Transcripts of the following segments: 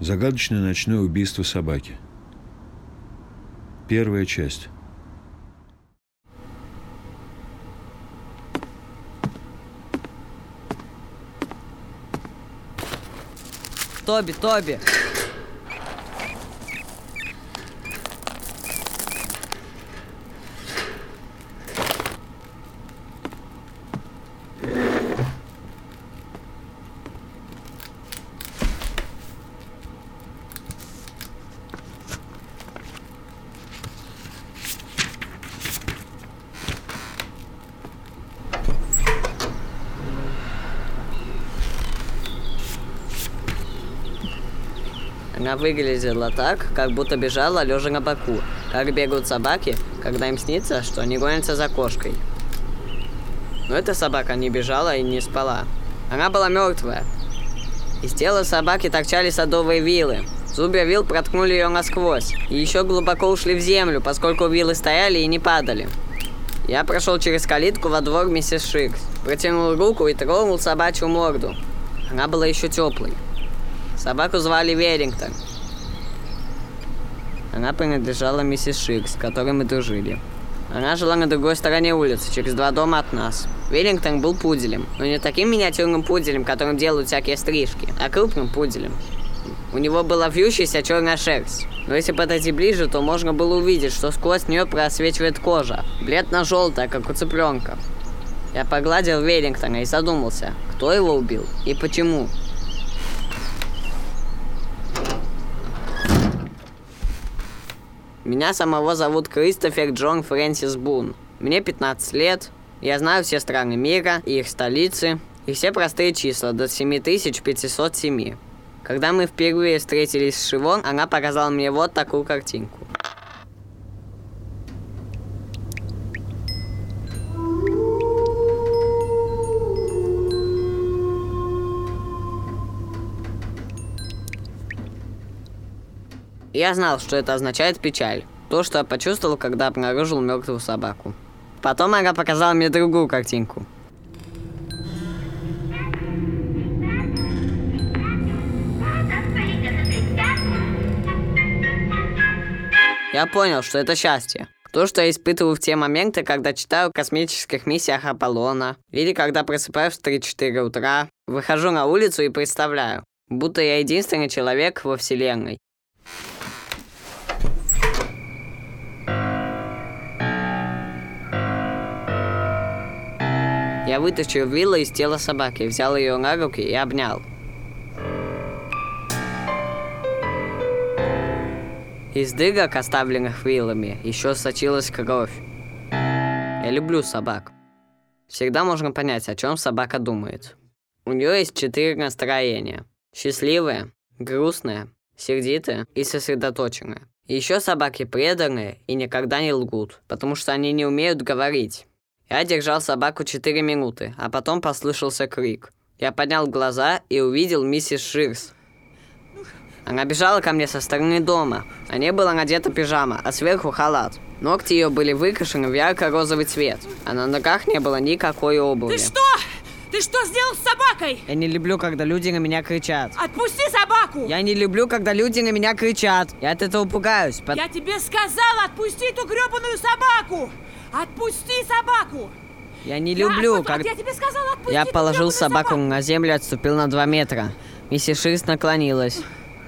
Загадочное ночное убийство собаки. Первая часть. Тоби, Тоби! Она выглядела так, как будто бежала лежа на боку, как бегают собаки, когда им снится, что они гонятся за кошкой. Но эта собака не бежала и не спала. Она была мертвая. Из тела собаки торчали садовые вилы. Зубья вил проткнули ее насквозь. И еще глубоко ушли в землю, поскольку вилы стояли и не падали. Я прошел через калитку во двор миссис Шикс, протянул руку и тронул собачью морду. Она была еще теплой. Собаку звали Верингтон. Она принадлежала миссис Шикс, с которой мы дружили. Она жила на другой стороне улицы, через два дома от нас. Веллингтон был пуделем, но не таким миниатюрным пуделем, которым делают всякие стрижки, а крупным пуделем. У него была вьющаяся черная шерсть. Но если подойти ближе, то можно было увидеть, что сквозь нее просвечивает кожа, бледно-желтая, как у цыпленка. Я погладил Веллингтона и задумался, кто его убил и почему. Меня самого зовут Кристофер Джон Фрэнсис Бун. Мне 15 лет. Я знаю все страны мира и их столицы, и все простые числа до 7507. Когда мы впервые встретились с Шивон, она показала мне вот такую картинку. Я знал, что это означает печаль. То, что я почувствовал, когда обнаружил мертвую собаку. Потом она показала мне другую картинку. Я понял, что это счастье. То, что я испытываю в те моменты, когда читаю о космических миссиях Аполлона, или когда просыпаюсь в 3-4 утра, выхожу на улицу и представляю, будто я единственный человек во Вселенной. Вытащил вилла из тела собаки, взял ее на руки и обнял. Из дырок, оставленных вилами, еще сочилась кровь. Я люблю собак. Всегда можно понять, о чем собака думает. У нее есть четыре настроения. Счастливое, грустное, сердитое и сосредоточенное. Еще собаки преданные и никогда не лгут, потому что они не умеют говорить. Я держал собаку 4 минуты, а потом послышался крик. Я поднял глаза и увидел миссис Ширс. Она бежала ко мне со стороны дома. На ней была надета пижама, а сверху халат. Ногти ее были выкрашены в ярко-розовый цвет, а на ногах не было никакой обуви. Ты что? Ты что сделал с собакой? Я не люблю, когда люди на меня кричат. Отпусти собаку! Я не люблю, когда люди на меня кричат. Я от этого пугаюсь. Под... Я тебе сказал, отпусти эту гребаную собаку! Отпусти собаку! Я не люблю, я, как... Я тебе сказала, отпусти Я положил собаку собаку. на землю и отступил на два метра. Миссис Ширс наклонилась.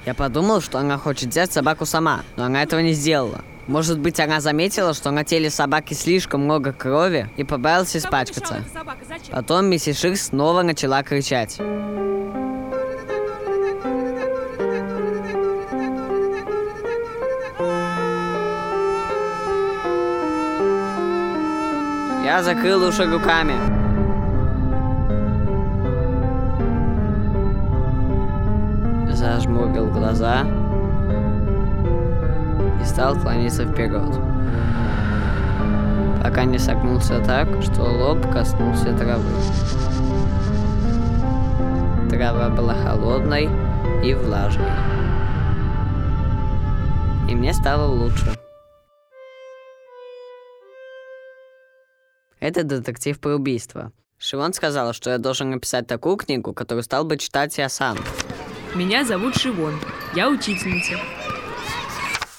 Я подумал, что она хочет взять собаку сама, но она этого не сделала. Может быть, она заметила, что на теле собаки слишком много крови и побоялась испачкаться. Потом миссис Ширс снова начала кричать. Я закрыл уши руками. Зажмурил глаза и стал клониться вперед. Пока не согнулся так, что лоб коснулся травы. Трава была холодной и влажной. И мне стало лучше. Это детектив про убийство. Шивон сказала, что я должен написать такую книгу, которую стал бы читать я сам. Меня зовут Шивон. Я учительница.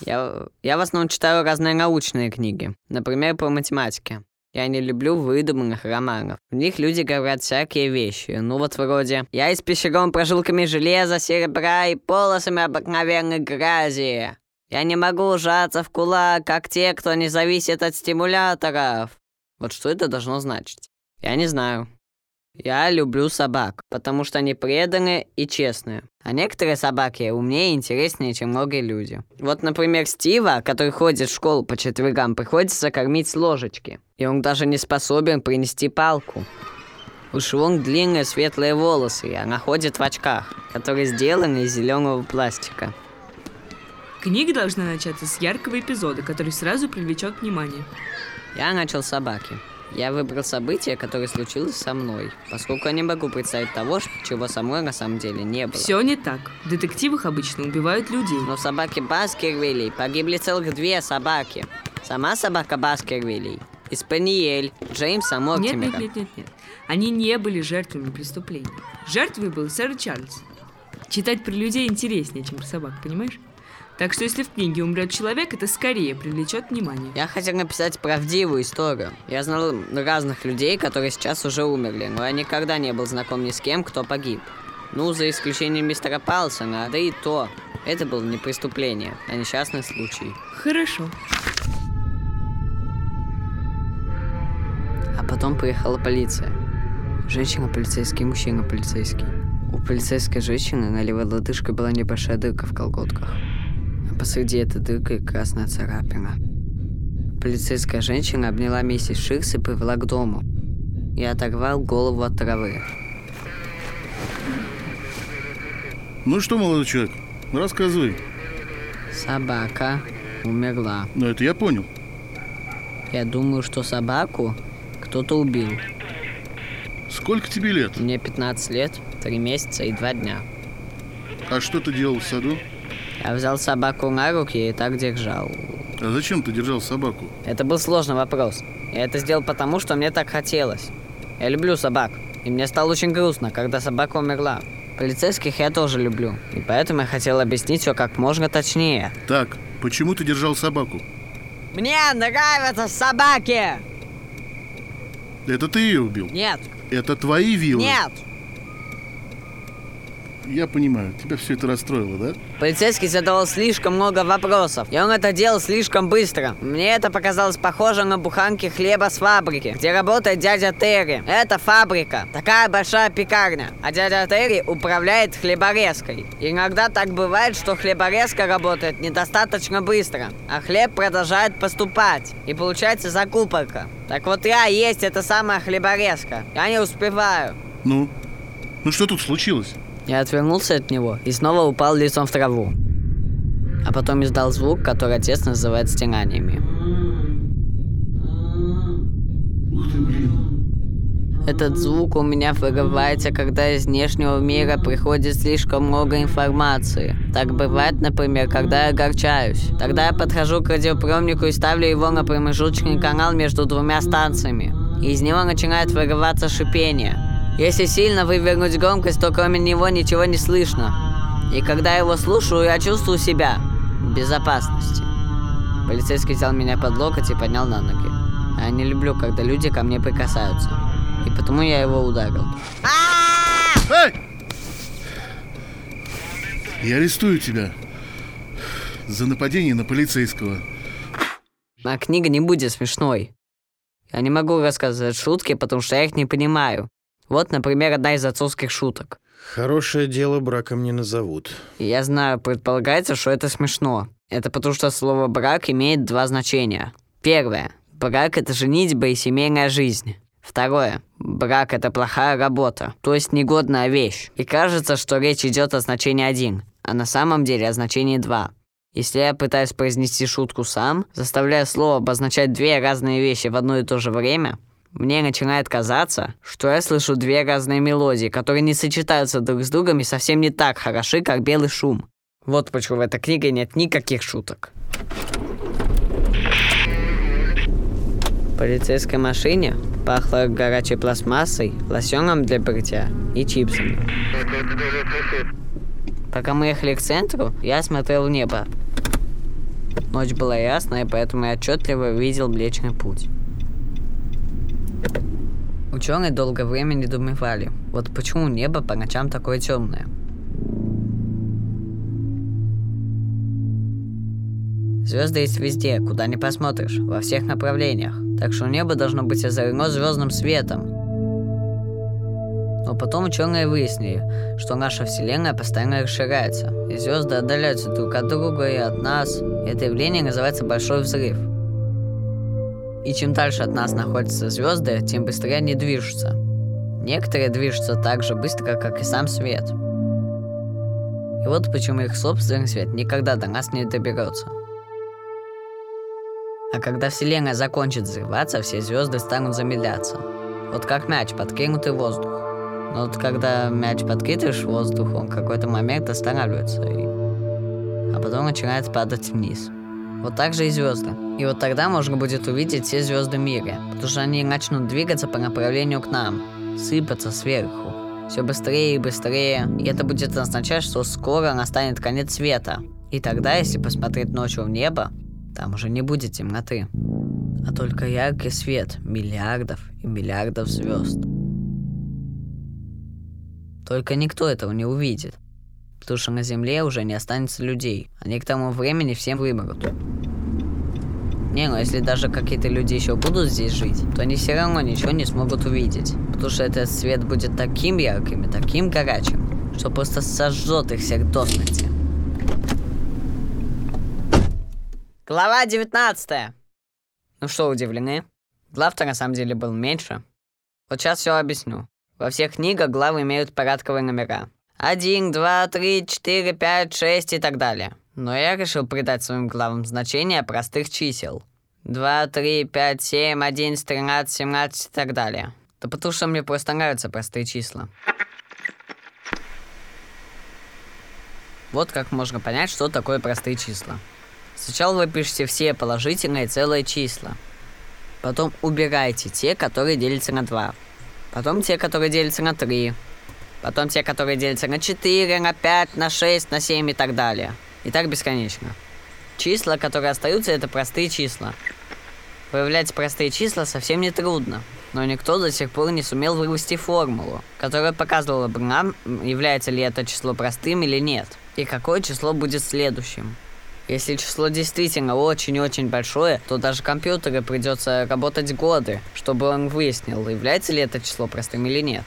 Я, я в основном читаю разные научные книги, например, по математике. Я не люблю выдуманных романов. В них люди говорят всякие вещи. Ну вот вроде «Я из пещером прожилками железа, серебра и полосами обыкновенной грязи». Я не могу ужаться в кулак, как те, кто не зависит от стимуляторов. Вот что это должно значить? Я не знаю. Я люблю собак, потому что они преданные и честные. А некоторые собаки умнее и интереснее, чем многие люди. Вот, например, Стива, который ходит в школу по четвергам, приходится кормить с ложечки. И он даже не способен принести палку. У Швонг длинные светлые волосы, и она ходит в очках, которые сделаны из зеленого пластика. Книга должна начаться с яркого эпизода, который сразу привлечет внимание. Я начал с собаки. Я выбрал событие, которое случилось со мной, поскольку я не могу представить того, чего со мной на самом деле не было. Все не так. В детективах обычно убивают людей. Но в собаке Баскервилей погибли целых две собаки. Сама собака Баскервилей и Спаниель Джеймса Нет, Мортимера. нет, нет, нет, нет. Они не были жертвами преступлений. Жертвой был сэр Чарльз. Читать про людей интереснее, чем про собак, понимаешь? Так что если в книге умрет человек, это скорее привлечет внимание. Я хотел написать правдивую историю. Я знал разных людей, которые сейчас уже умерли, но я никогда не был знаком ни с кем, кто погиб. Ну, за исключением мистера Палсона, да и то. Это было не преступление, а несчастный случай. Хорошо. А потом приехала полиция. Женщина-полицейский, мужчина-полицейский. У полицейской женщины на левой лодыжке была небольшая дырка в колготках. Посреди этой дырки красная царапина. Полицейская женщина обняла миссис Ширс и привела к дому. И оторвал голову от травы. Ну что, молодой человек, рассказывай. Собака умерла. Ну, это я понял. Я думаю, что собаку кто-то убил. Сколько тебе лет? Мне 15 лет, 3 месяца и 2 дня. А что ты делал в саду? Я взял собаку на руки и так держал. А зачем ты держал собаку? Это был сложный вопрос. Я это сделал потому, что мне так хотелось. Я люблю собак. И мне стало очень грустно, когда собака умерла. Полицейских я тоже люблю. И поэтому я хотел объяснить все как можно точнее. Так, почему ты держал собаку? Мне нравятся собаки! Это ты ее убил? Нет, Это твои вилы? нет! Я понимаю, тебя все это расстроило, да? Полицейский задавал слишком много вопросов, и он это делал слишком быстро. Мне это показалось похоже на буханки хлеба с фабрики, где работает дядя Терри. Это фабрика, такая большая пекарня, а дядя Терри управляет хлеборезкой. Иногда так бывает, что хлеборезка работает недостаточно быстро, а хлеб продолжает поступать, и получается закупорка. Так вот я есть эта самая хлеборезка. Я не успеваю. Ну? Ну что тут случилось? Я отвернулся от него и снова упал лицом в траву. А потом издал звук, который отец называет стенаниями. Этот звук у меня вырывается, когда из внешнего мира приходит слишком много информации. Так бывает, например, когда я огорчаюсь. Тогда я подхожу к радиоприемнику и ставлю его на промежуточный канал между двумя станциями. И из него начинает вырываться шипение. Если сильно вывернуть громкость, то кроме него ничего не слышно. И когда я его слушаю, я чувствую себя в безопасности. Полицейский взял меня под локоть и поднял на ноги. Я не люблю, когда люди ко мне прикасаются. И потому я его ударил. Эй! Я арестую тебя за нападение на полицейского. А книга не будет смешной. Я не могу рассказывать шутки, потому что я их не понимаю. Вот, например, одна из отцовских шуток. Хорошее дело браком не назовут. Я знаю, предполагается, что это смешно. Это потому что слово «брак» имеет два значения. Первое. Брак – это женитьба и семейная жизнь. Второе. Брак – это плохая работа, то есть негодная вещь. И кажется, что речь идет о значении один, а на самом деле о значении два. Если я пытаюсь произнести шутку сам, заставляя слово обозначать две разные вещи в одно и то же время, мне начинает казаться, что я слышу две разные мелодии, которые не сочетаются друг с другом и совсем не так хороши, как белый шум. Вот почему в этой книге нет никаких шуток. В полицейской машине пахло горячей пластмассой, лосьоном для бритья и чипсами. Пока мы ехали к центру, я смотрел в небо. Ночь была ясная, поэтому я отчетливо видел Млечный Путь. Ученые долгое время недоумевали, вот почему небо по ночам такое темное. Звезды есть везде, куда не посмотришь, во всех направлениях, так что небо должно быть озарено звездным светом. Но потом ученые выяснили, что наша Вселенная постоянно расширяется, и звезды отдаляются друг от друга и от нас. Это явление называется Большой Взрыв. И чем дальше от нас находятся звезды, тем быстрее они движутся. Некоторые движутся так же быстро, как и сам свет. И вот почему их собственный свет никогда до нас не доберется. А когда Вселенная закончит взрываться, все звезды станут замедляться. Вот как мяч, подкинутый в воздух. Но вот когда мяч подкидываешь в воздух, он в какой-то момент останавливается, и... а потом начинает падать вниз. Вот так же и звезды. И вот тогда можно будет увидеть все звезды в мире, потому что они начнут двигаться по направлению к нам, сыпаться сверху. Все быстрее и быстрее, и это будет означать, что скоро настанет конец света. И тогда, если посмотреть ночью в небо, там уже не будет темноты, а только яркий свет миллиардов и миллиардов звезд. Только никто этого не увидит, потому что на Земле уже не останется людей. Они к тому времени всем вымрут. Не, ну если даже какие-то люди еще будут здесь жить, то они все равно ничего не смогут увидеть. Потому что этот свет будет таким ярким и таким горячим, что просто сожжет их всех до смерти. Глава 19. Ну что, удивлены? Глав-то на самом деле был меньше. Вот сейчас все объясню. Во всех книгах главы имеют порядковые номера. 1, 2, 3, 4, 5, 6 и так далее. Но я решил придать своим главам значение простых чисел. 2, 3, 5, 7, 11, 13, 17 и так далее. Да потому что мне просто нравятся простые числа. Вот как можно понять, что такое простые числа. Сначала вы пишете все положительные целые числа. Потом убирайте те, которые делятся на 2. Потом те, которые делятся на 3. Потом те, которые делятся на 4, на 5, на 6, на 7 и так далее. И так бесконечно. Числа, которые остаются, это простые числа. Выявлять простые числа совсем не трудно, но никто до сих пор не сумел вывести формулу, которая показывала бы нам, является ли это число простым или нет, и какое число будет следующим. Если число действительно очень-очень большое, то даже компьютеру придется работать годы, чтобы он выяснил, является ли это число простым или нет.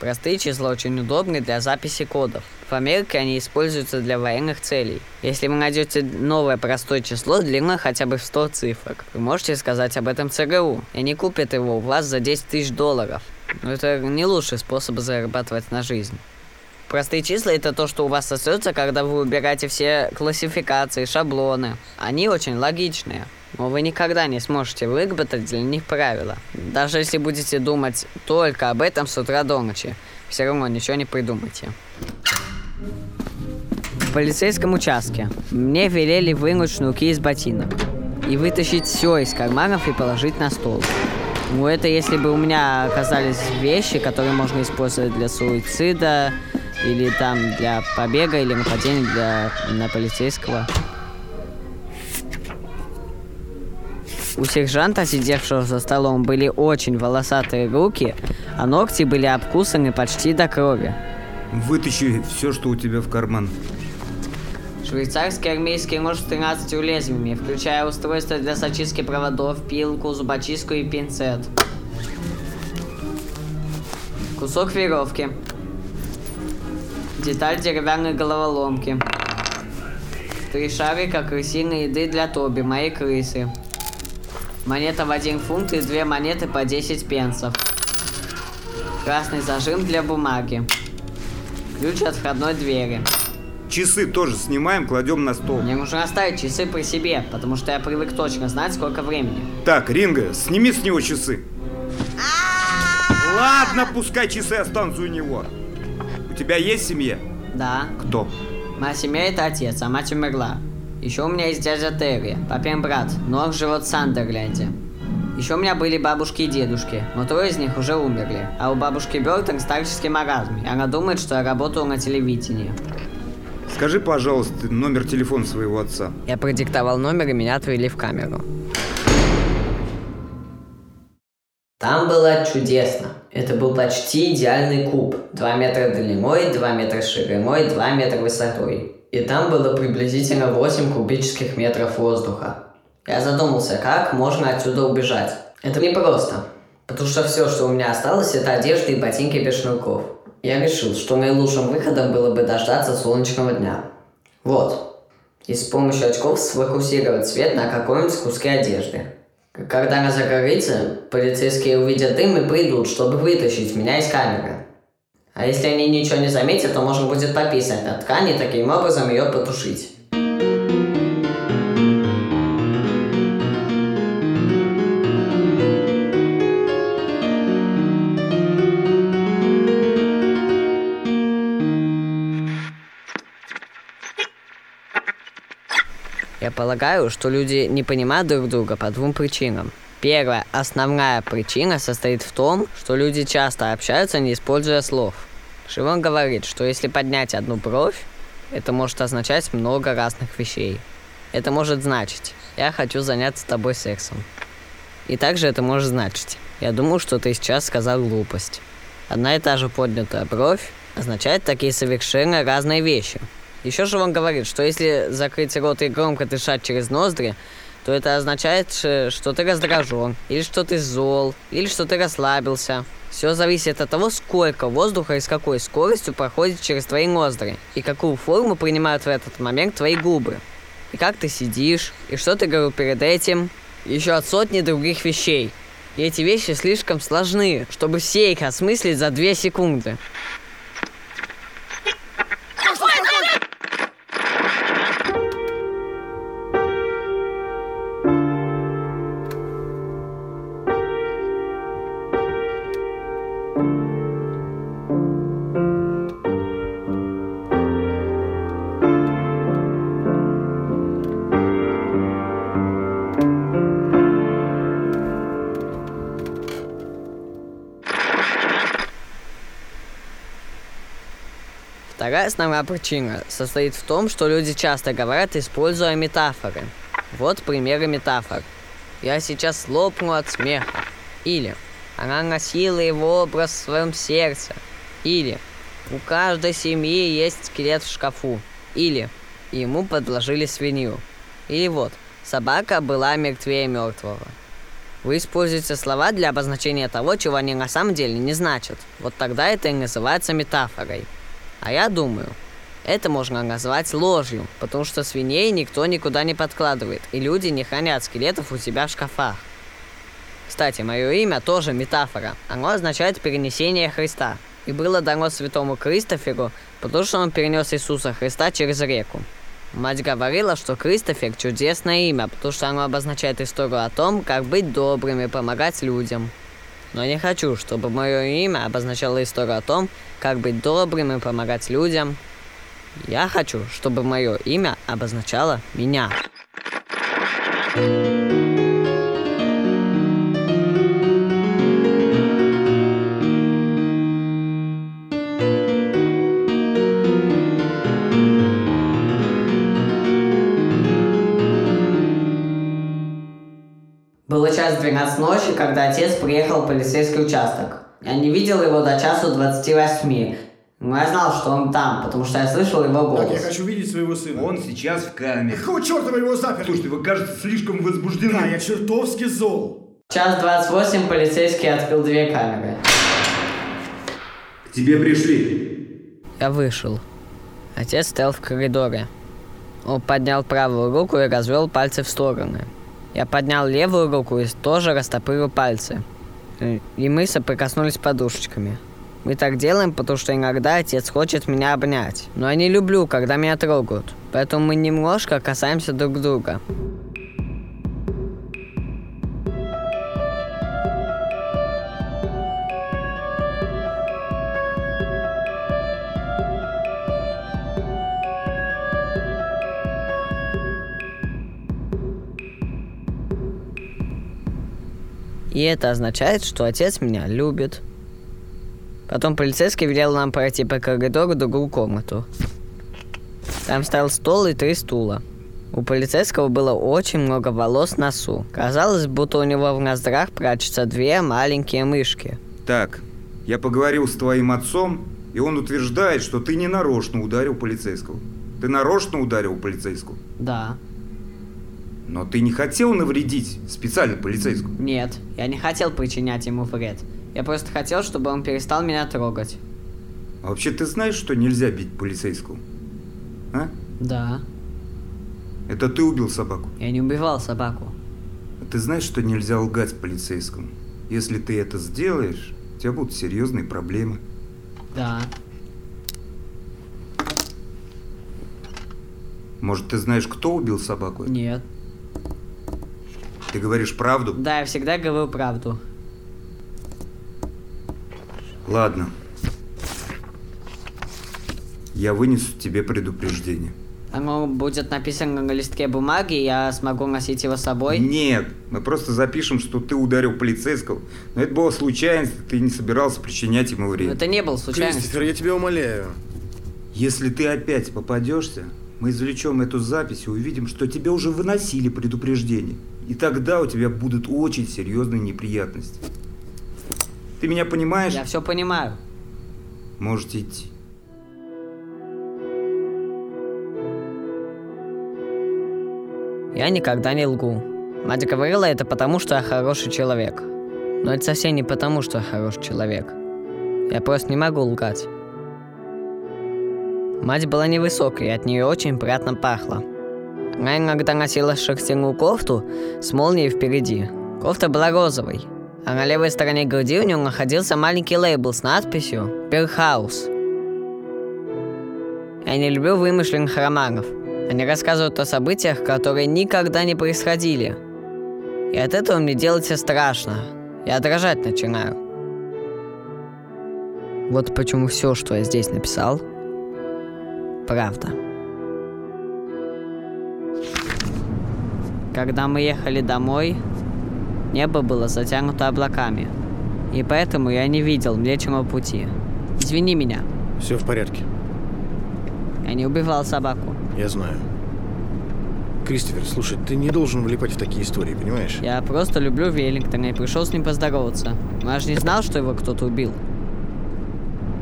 Простые числа очень удобны для записи кодов. В Америке они используются для военных целей. Если вы найдете новое простое число длиной хотя бы в 100 цифрок, вы можете сказать об этом ЦРУ, и они купят его у вас за 10 тысяч долларов. Но это не лучший способ зарабатывать на жизнь. Простые числа это то, что у вас остается, когда вы выбираете все классификации, шаблоны. Они очень логичные. Но вы никогда не сможете выработать для них правила. Даже если будете думать только об этом с утра до ночи, все равно ничего не придумайте. В полицейском участке мне велели вынуть шнурки из ботинок и вытащить все из карманов и положить на стол. Ну, это если бы у меня оказались вещи, которые можно использовать для суицида, или там для побега, или нападения для, на полицейского. У сержанта, сидевшего за столом, были очень волосатые руки, а ногти были обкусаны почти до крови. Вытащи все, что у тебя в карман. Швейцарский армейский нож с 13 лезвиями, включая устройство для сочистки проводов, пилку, зубочистку и пинцет. Кусок веревки. Деталь деревянной головоломки. Три шарика крысиной еды для Тоби, моей крысы. Монета в 1 фунт и две монеты по 10 пенсов. Красный зажим для бумаги. Ключ от входной двери. Часы тоже снимаем, кладем на стол. Мне нужно оставить часы при себе, потому что я привык точно знать, сколько времени. Так, Ринга, сними с него часы. Ладно, пускай часы останутся у него. У тебя есть семья? Да. Кто? Моя семья это отец, а мать умерла. Еще у меня есть дядя Терри, папин брат, но он живет в Сандерленде. Еще у меня были бабушки и дедушки, но трое из них уже умерли. А у бабушки Бертон старческий маразм, и она думает, что я работаю на телевидении. Скажи, пожалуйста, номер телефона своего отца. Я продиктовал номер, и меня отвели в камеру. Там было чудесно. Это был почти идеальный куб. 2 метра длиной, 2 метра шириной, 2 метра высотой. И там было приблизительно 8 кубических метров воздуха. Я задумался, как можно отсюда убежать. Это непросто. Потому что все, что у меня осталось, это одежда и ботинки без шнурков. Я решил, что наилучшим выходом было бы дождаться солнечного дня. Вот. И с помощью очков сфокусировать свет на каком-нибудь куске одежды. Когда она загорится, полицейские увидят дым и придут, чтобы вытащить меня из камеры. А если они ничего не заметят, то можно будет пописать на ткани и таким образом ее потушить. Полагаю, что люди не понимают друг друга по двум причинам. Первая, основная причина состоит в том, что люди часто общаются, не используя слов. Шивон говорит, что если поднять одну бровь, это может означать много разных вещей. Это может значить «я хочу заняться с тобой сексом». И также это может значить «я думаю, что ты сейчас сказал глупость». Одна и та же поднятая бровь означает такие совершенно разные вещи. Еще же он говорит, что если закрыть рот и громко дышать через ноздри, то это означает, что ты раздражен, или что ты зол, или что ты расслабился. Все зависит от того, сколько воздуха и с какой скоростью проходит через твои ноздри, и какую форму принимают в этот момент твои губы. И как ты сидишь, и что ты говорил перед этим, еще от сотни других вещей. И эти вещи слишком сложны, чтобы все их осмыслить за две секунды. Вторая основная причина состоит в том, что люди часто говорят, используя метафоры. Вот примеры метафор. Я сейчас лопну от смеха. Или она носила его образ в своем сердце. Или у каждой семьи есть скелет в шкафу. Или ему подложили свинью. Или вот, собака была мертвее мертвого. Вы используете слова для обозначения того, чего они на самом деле не значат. Вот тогда это и называется метафорой. А я думаю, это можно назвать ложью, потому что свиней никто никуда не подкладывает, и люди не хранят скелетов у себя в шкафах. Кстати, мое имя тоже метафора. Оно означает перенесение Христа. И было дано святому Кристоферу, потому что он перенес Иисуса Христа через реку. Мать говорила, что Кристофер – чудесное имя, потому что оно обозначает историю о том, как быть добрым и помогать людям. Но не хочу, чтобы мое имя обозначало историю о том, как быть добрым и помогать людям. Я хочу, чтобы мое имя обозначало меня. Было час 12 ночи, когда отец приехал в полицейский участок. Я не видел его до часу 28. Но я знал, что он там, потому что я слышал его голос. Так, я хочу видеть своего сына. Он сейчас в камере. Какого черта вы его заперли? Слушайте, вы, кажется, слишком возбуждены. Да, я чертовски зол. В час 28 полицейский открыл две камеры. К тебе пришли. Я вышел. Отец стоял в коридоре. Он поднял правую руку и развел пальцы в стороны. Я поднял левую руку и тоже растопырил пальцы. И мы соприкоснулись подушечками. Мы так делаем, потому что иногда отец хочет меня обнять. Но я не люблю, когда меня трогают. Поэтому мы немножко касаемся друг друга. И это означает, что отец меня любит. Потом полицейский велел нам пройти по коридору в другую комнату. Там стоял стол и три стула. У полицейского было очень много волос на носу. Казалось, будто у него в ноздрах прячутся две маленькие мышки. Так, я поговорил с твоим отцом, и он утверждает, что ты не нарочно ударил полицейского. Ты нарочно ударил полицейского. Да. Но ты не хотел навредить специально полицейскому. Нет, я не хотел причинять ему вред. Я просто хотел, чтобы он перестал меня трогать. А вообще ты знаешь, что нельзя бить полицейского? А? Да. Это ты убил собаку. Я не убивал собаку. А ты знаешь, что нельзя лгать полицейскому? Если ты это сделаешь, у тебя будут серьезные проблемы. Да. Может, ты знаешь, кто убил собаку? Нет. Ты говоришь правду? Да, я всегда говорю правду. Ладно. Я вынесу тебе предупреждение. Оно будет написано на листке бумаги, я смогу носить его с собой. Нет, мы просто запишем, что ты ударил полицейского. Но это была случайность, ты не собирался причинять ему вред. Это не был случайностью. Кристофер, я тебя умоляю. Если ты опять попадешься, мы извлечем эту запись и увидим, что тебе уже выносили предупреждение. И тогда у тебя будут очень серьезные неприятности. Ты меня понимаешь? Я все понимаю. Можете идти. Я никогда не лгу. Мать говорила это потому, что я хороший человек. Но это совсем не потому, что я хороший человек. Я просто не могу лгать. Мать была невысокой, и от нее очень приятно пахло. Она иногда носила шерстяную кофту с молнией впереди. Кофта была розовой, а на левой стороне груди у нее находился маленький лейбл с надписью «Бирхаус». Я не люблю вымышленных романов. Они рассказывают о событиях, которые никогда не происходили. И от этого мне делается страшно. Я дрожать начинаю. Вот почему все, что я здесь написал, правда. Когда мы ехали домой, небо было затянуто облаками. И поэтому я не видел Млечного Пути. Извини меня, Все в порядке. я не убивал собаку. Я знаю. Кристофер, слушай, ты не должен влипать в такие истории, понимаешь? Я просто люблю Веллингтона и пришел с ним поздороваться. Но я же не знал, что его кто-то убил.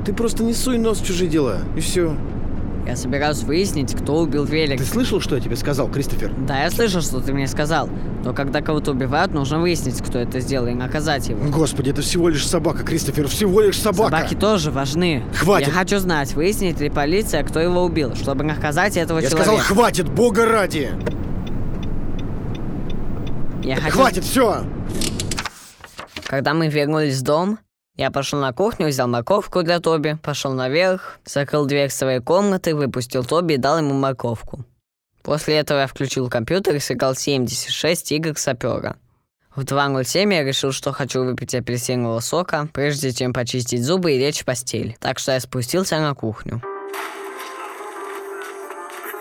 Ты просто не суй нос в чужие дела, и все. Я собираюсь выяснить, кто убил Ты Веллингтона. слышал, что я тебе сказал, Кристофер? Да, я слышал, что ты мне сказал. Но когда кого-то убивают, нужно выяснить, кто это сделал, и наказать его. Господи, это всего лишь собака, Кристофер, всего лишь собака. Собаки тоже важны. Хватит. Я хочу знать, выяснит ли полиция, кто его убил, чтобы наказать этого Я человека. сказал, хватит, бога ради! Я хочу... Хватит, все! Когда мы вернулись в дом, я пошел на кухню, взял морковку для Тоби, пошел наверх, закрыл дверь своей комнаты, выпустил Тоби и дал ему морковку. После этого я включил компьютер и сыграл 76 игр сапера. В 2.07 я решил, что хочу выпить апельсинового сока, прежде чем почистить зубы и лечь в постель. Так что я спустился на кухню.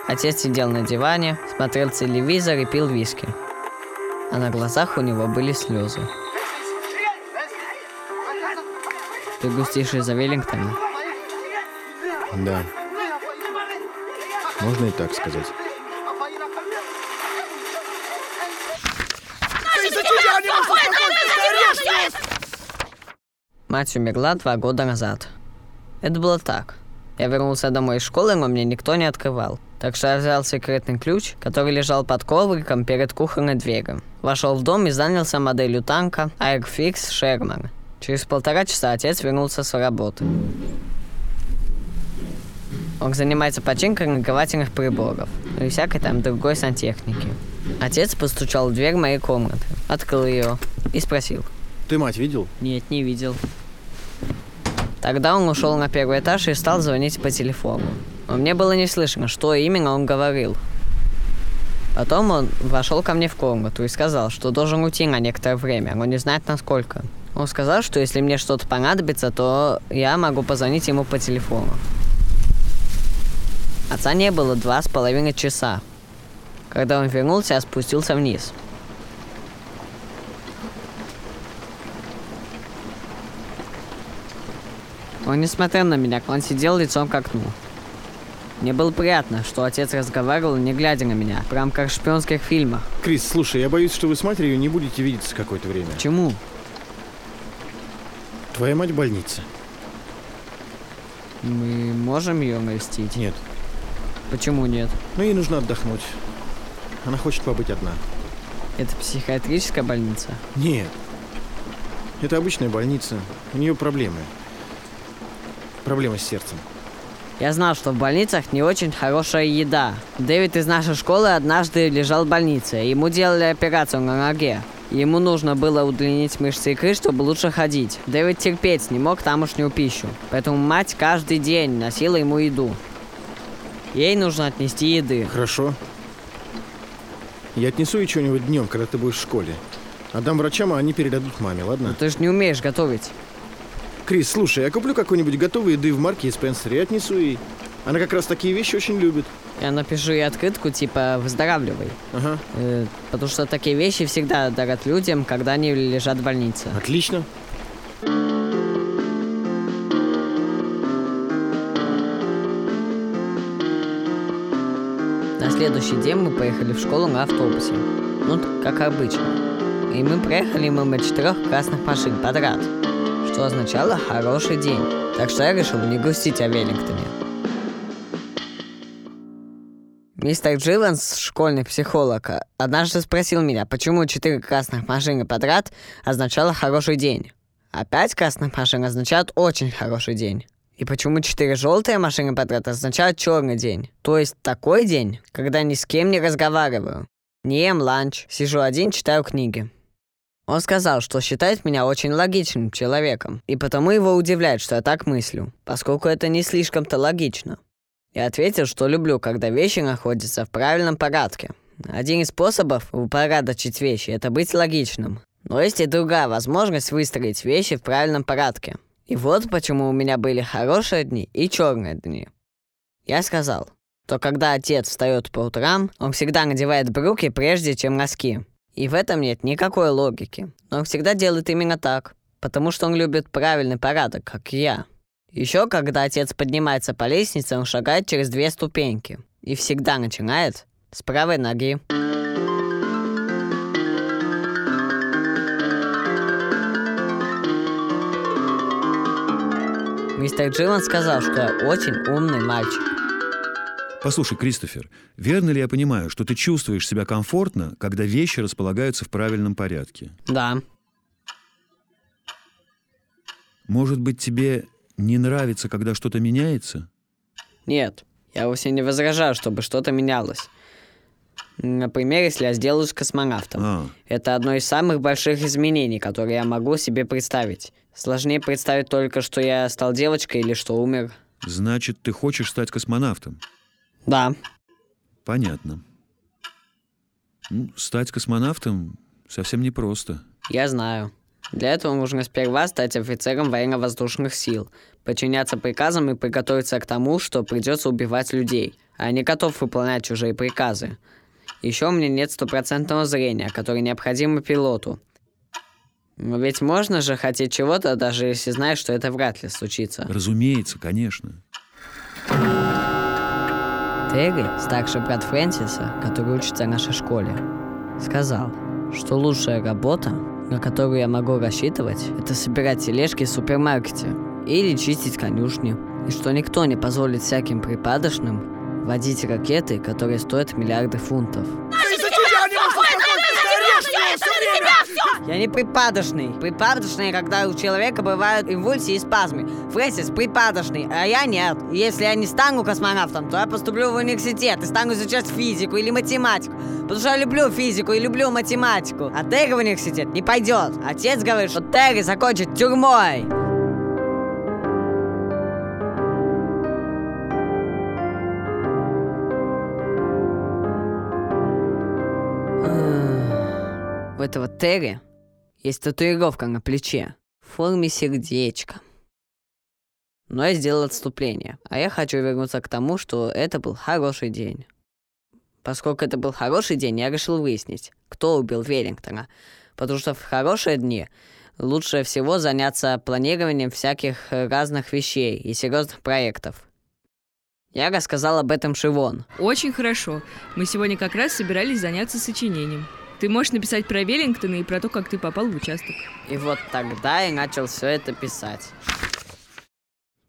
Отец сидел на диване, смотрел телевизор и пил виски. А на глазах у него были слезы. Ты грустишь из-за Веллингтона? Да. Можно и так сказать. Мать умерла два года назад. Это было так. Я вернулся домой из школы, но мне никто не открывал. Так что я взял секретный ключ, который лежал под ковриком перед кухонной дверью. Вошел в дом и занялся моделью танка Airfix Sherman. Через полтора часа отец вернулся с работы. Он занимается починкой нагревательных приборов и всякой там другой сантехники. Отец постучал в дверь моей комнаты, открыл ее и спросил. Ты мать видел? Нет, не видел. Тогда он ушел на первый этаж и стал звонить по телефону. Но мне было не слышно, что именно он говорил. Потом он вошел ко мне в комнату и сказал, что должен уйти на некоторое время, но не знает насколько. Он сказал, что если мне что-то понадобится, то я могу позвонить ему по телефону. Отца не было два с половиной часа. Когда он вернулся, я спустился вниз. Он не смотрел на меня, он сидел лицом к окну. Мне было приятно, что отец разговаривал, не глядя на меня, прям как в шпионских фильмах. Крис, слушай, я боюсь, что вы с матерью не будете видеться какое-то время. Почему? Твоя мать в больнице. Мы можем ее навестить? Нет. Почему нет? Но ей нужно отдохнуть. Она хочет побыть одна. Это психиатрическая больница? Нет. Это обычная больница. У нее проблемы. Проблемы с сердцем. Я знал, что в больницах не очень хорошая еда. Дэвид из нашей школы однажды лежал в больнице. Ему делали операцию на ноге. Ему нужно было удлинить мышцы икры, чтобы лучше ходить. Дэвид терпеть не мог тамошнюю пищу. Поэтому мать каждый день носила ему еду. Ей нужно отнести еды. Хорошо. Я отнесу ей что-нибудь днем, когда ты будешь в школе. Отдам врачам, а они передадут маме, ладно? Но ты же не умеешь готовить. Крис, слушай, я куплю какой-нибудь готовой еды в марке и Спенсере и отнесу ей. Она как раз такие вещи очень любит. Я напишу ей открытку типа «Выздоравливай». Ага. Э, потому что такие вещи всегда дарят людям, когда они лежат в больнице. Отлично. На следующий день мы поехали в школу на автобусе. Ну, как обычно. И мы проехали мимо четырех красных машин подряд, что означало «хороший день». Так что я решил не грустить о Веллингтоне. Мистер Джиланс, школьный психолог, однажды спросил меня, почему четыре красных машины подряд означало «хороший день», а пять красных машин означают «очень хороший день». И почему четыре желтые машины подряд означают черный день? То есть такой день, когда ни с кем не разговариваю. Не ем ланч, сижу один, читаю книги. Он сказал, что считает меня очень логичным человеком, и потому его удивляет, что я так мыслю, поскольку это не слишком-то логично. Я ответил, что люблю, когда вещи находятся в правильном порядке. Один из способов упорядочить вещи – это быть логичным. Но есть и другая возможность выстроить вещи в правильном порядке. И вот почему у меня были хорошие дни и черные дни. Я сказал, то когда отец встает по утрам, он всегда надевает брюки прежде, чем носки. И в этом нет никакой логики. Но он всегда делает именно так, потому что он любит правильный порядок, как я. Еще когда отец поднимается по лестнице, он шагает через две ступеньки. И всегда начинает с правой ноги. Мистер Джилан сказал, что я очень умный мальчик. Послушай, Кристофер, верно ли я понимаю, что ты чувствуешь себя комфортно, когда вещи располагаются в правильном порядке? Да. Может быть, тебе не нравится, когда что-то меняется? Нет, я вовсе не возражаю, чтобы что-то менялось. Например, если я сделаюсь космонавтом. А, Это одно из самых больших изменений, которые я могу себе представить. Сложнее представить только, что я стал девочкой или что умер. значит, ты хочешь стать космонавтом? Да, Понятно. Ну, стать космонавтом совсем непросто. я знаю. Для этого нужно сперва стать офицером военно-воздушных сил, подчиняться приказам и приготовиться к тому, что придется убивать людей, а не готов выполнять чужие приказы. Еще у меня нет стопроцентного зрения, которое необходимо пилоту. Но ведь можно же хотеть чего-то, даже если знаешь, что это вряд ли случится. Разумеется, конечно. Терри, старший брат Фрэнсиса, который учится в нашей школе, сказал, что лучшая работа, на которую я могу рассчитывать, это собирать тележки в супермаркете или чистить конюшни, и что никто не позволит всяким припадочным водить ракеты, которые стоят миллиарды фунтов. Я не припадочный. Припадочный, когда у человека бывают импульсии и спазмы. Фрэнсис припадочный, а я нет. Если я не стану космонавтом, то я поступлю в университет и стану изучать физику или математику. Потому что я люблю физику и люблю математику. А Терри в университет не пойдет. Отец говорит, что Терри закончит тюрьмой. У этого Терри есть татуировка на плече в форме сердечка. Но я сделал отступление, а я хочу вернуться к тому, что это был хороший день. Поскольку это был хороший день, я решил выяснить, кто убил Веллингтона. Потому что в хорошие дни лучше всего заняться планированием всяких э, разных вещей и серьезных проектов. Я рассказал об этом Шивон. Очень хорошо. Мы сегодня как раз собирались заняться сочинением. Ты можешь написать про Веллингтона и про то, как ты попал в участок. И вот тогда я начал все это писать.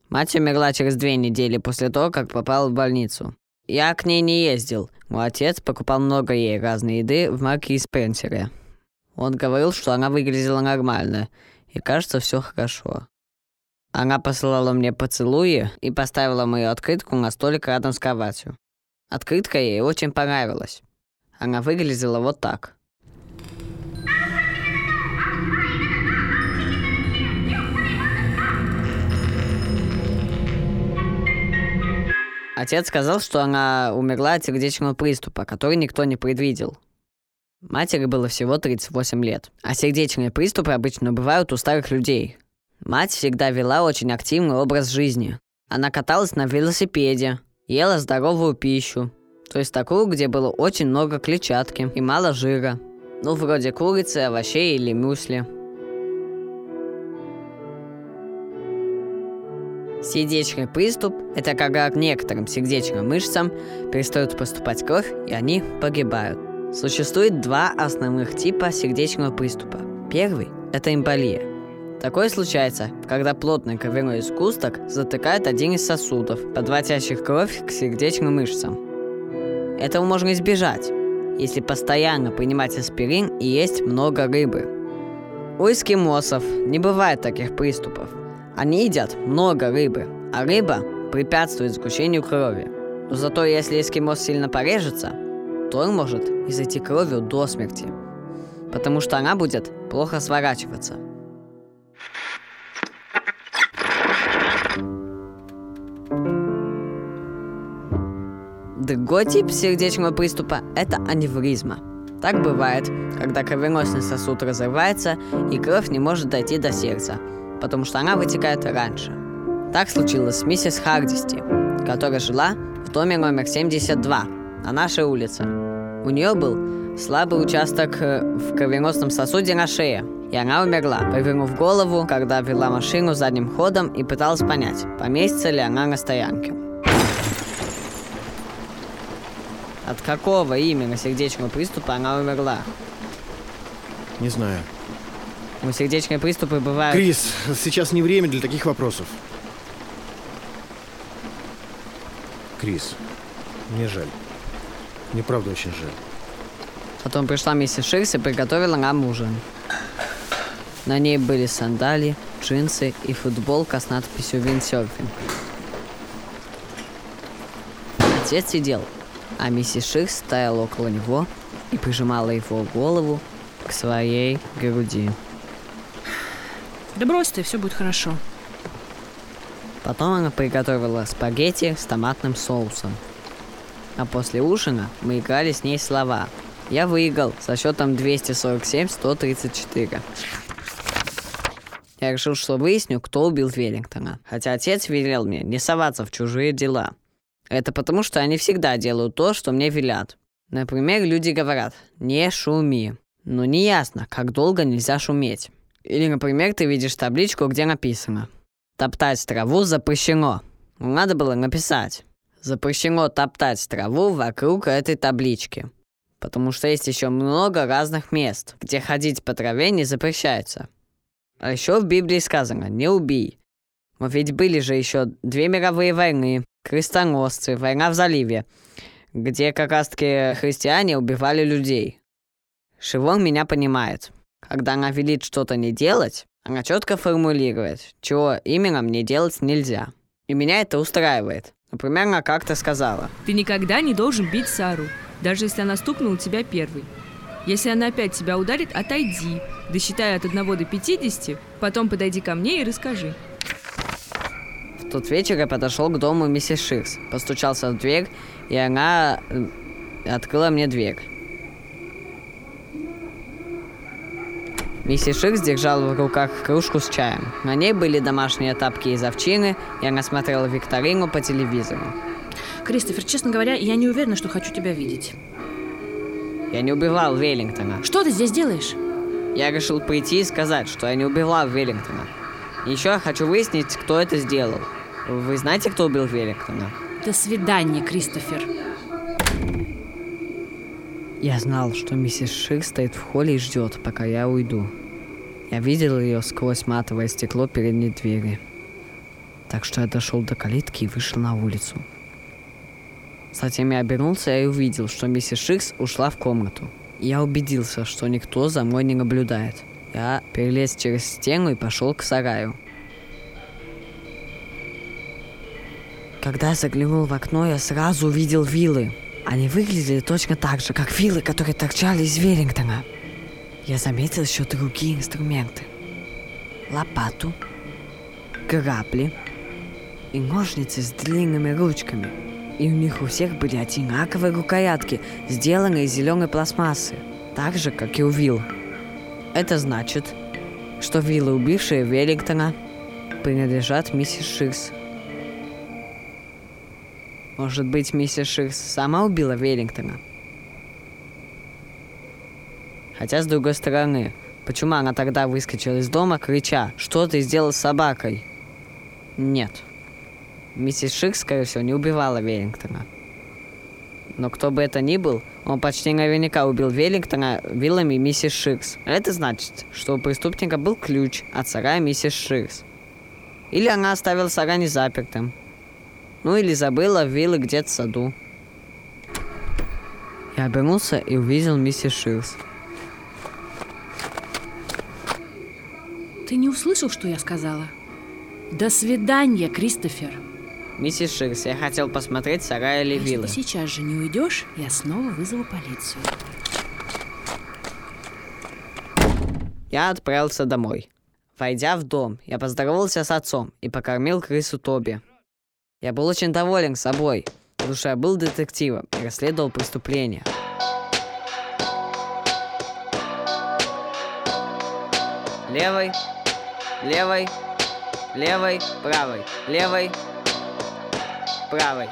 Мать умерла через две недели после того, как попал в больницу. Я к ней не ездил. Мой отец покупал много ей разной еды в марке Спенсере. Он говорил, что она выглядела нормально, и кажется, все хорошо. Она посылала мне поцелуи и поставила мою открытку на столик рядом с кроватью. Открытка ей очень понравилась. Она выглядела вот так. Отец сказал, что она умерла от сердечного приступа, который никто не предвидел. Матери было всего 38 лет, а сердечные приступы обычно бывают у старых людей. Мать всегда вела очень активный образ жизни. Она каталась на велосипеде, ела здоровую пищу, то есть такую, где было очень много клетчатки и мало жира. Ну, вроде курицы, овощей или мюсли. Сердечный приступ – это когда к некоторым сердечным мышцам перестает поступать кровь, и они погибают. Существует два основных типа сердечного приступа. Первый – это эмболия. Такое случается, когда плотный кровяной сгусток затыкает один из сосудов, подводящих кровь к сердечным мышцам. Этого можно избежать, если постоянно принимать аспирин и есть много рыбы. У эскимосов не бывает таких приступов. Они едят много рыбы, а рыба препятствует сгущению крови. Но зато если эскимос сильно порежется, то он может изойти кровью до смерти, потому что она будет плохо сворачиваться. Другой тип сердечного приступа – это аневризма. Так бывает, когда кровеносный сосуд разрывается, и кровь не может дойти до сердца, потому что она вытекает раньше. Так случилось с миссис Хардисти, которая жила в доме номер 72 на нашей улице. У нее был слабый участок э, в кровеносном сосуде на шее, и она умерла, повернув голову, когда вела машину задним ходом и пыталась понять, поместится ли она на стоянке. От какого именно сердечного приступа она умерла? Не знаю. У сердечные приступы бывают... Крис, сейчас не время для таких вопросов. Крис, мне жаль. Мне правда очень жаль. Потом пришла миссис Ширс и приготовила нам ужин. На ней были сандали, джинсы и футболка с надписью «Виндсерфинг». Отец сидел, а миссис Ширс стояла около него и прижимала его голову к своей груди. Да брось ты, все будет хорошо. Потом она приготовила спагетти с томатным соусом. А после ужина мы играли с ней слова. Я выиграл со счетом 247-134. Я решил, что выясню, кто убил Веллингтона. Хотя отец велел мне не соваться в чужие дела. Это потому, что они всегда делают то, что мне велят. Например, люди говорят «не шуми». Но не ясно, как долго нельзя шуметь. Или, например, ты видишь табличку, где написано «Топтать траву запрещено». Надо было написать «Запрещено топтать траву вокруг этой таблички». Потому что есть еще много разных мест, где ходить по траве не запрещается. А еще в Библии сказано «не убий». Но ведь были же еще две мировые войны, крестоносцы, война в заливе, где как раз-таки христиане убивали людей. Шивон меня понимает. Когда она велит что-то не делать, она четко формулирует, чего именно мне делать нельзя. И меня это устраивает. Например, она как-то сказала. Ты никогда не должен бить Сару, даже если она стукнула тебя первой. Если она опять тебя ударит, отойди, досчитай от 1 до 50, потом подойди ко мне и расскажи. В тот вечер я подошел к дому миссис Ширс, постучался в дверь, и она открыла мне дверь. Миссис Ширс держала в руках кружку с чаем. На ней были домашние тапки из овчины, и она смотрела викторину по телевизору. Кристофер, честно говоря, я не уверена, что хочу тебя видеть. Я не убивал Веллингтона. Что ты здесь делаешь? Я решил прийти и сказать, что я не убивал Веллингтона. Еще я хочу выяснить, кто это сделал. Вы знаете, кто убил Веллингтона? До свидания, Кристофер. Я знал, что миссис Шир стоит в холле и ждет, пока я уйду. Я видел ее сквозь матовое стекло передней двери. Так что я дошел до калитки и вышел на улицу. Затем я обернулся и увидел, что миссис Шикс ушла в комнату. Я убедился, что никто за мной не наблюдает. Я перелез через стену и пошел к сараю. Когда я заглянул в окно, я сразу увидел вилы. Они выглядели точно так же, как вилы, которые торчали из Веллингтона. Я заметил еще другие инструменты. Лопату, грабли и ножницы с длинными ручками. И у них у всех были одинаковые рукоятки, сделанные из зеленой пластмассы, так же, как и у вил. Это значит, что виллы, убившие Веллингтона, принадлежат миссис Ширс. Может быть, миссис Ширс сама убила Веллингтона? Хотя, с другой стороны, почему она тогда выскочила из дома, крича «Что ты сделал с собакой?» Нет. Миссис Ширс, скорее всего, не убивала Веллингтона. Но кто бы это ни был, он почти наверняка убил Веллингтона вилами миссис Ширс. Это значит, что у преступника был ключ от сарая миссис Ширс. Или она оставила сарай незапертым. Ну или забыла виллы где-то в саду. Я обернулся и увидел миссис Ширс. Ты не услышал, что я сказала? До свидания, Кристофер. Миссис Ширс, я хотел посмотреть сарай или Если виллы. ты сейчас же не уйдешь, я снова вызову полицию. Я отправился домой. Войдя в дом, я поздоровался с отцом и покормил крысу Тоби. Я был очень доволен собой, потому что я был детективом и расследовал преступления. Левой, левой, левой, правой, левой, правой,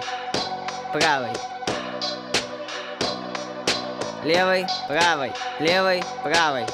правой. Левой, правой, левой, правой.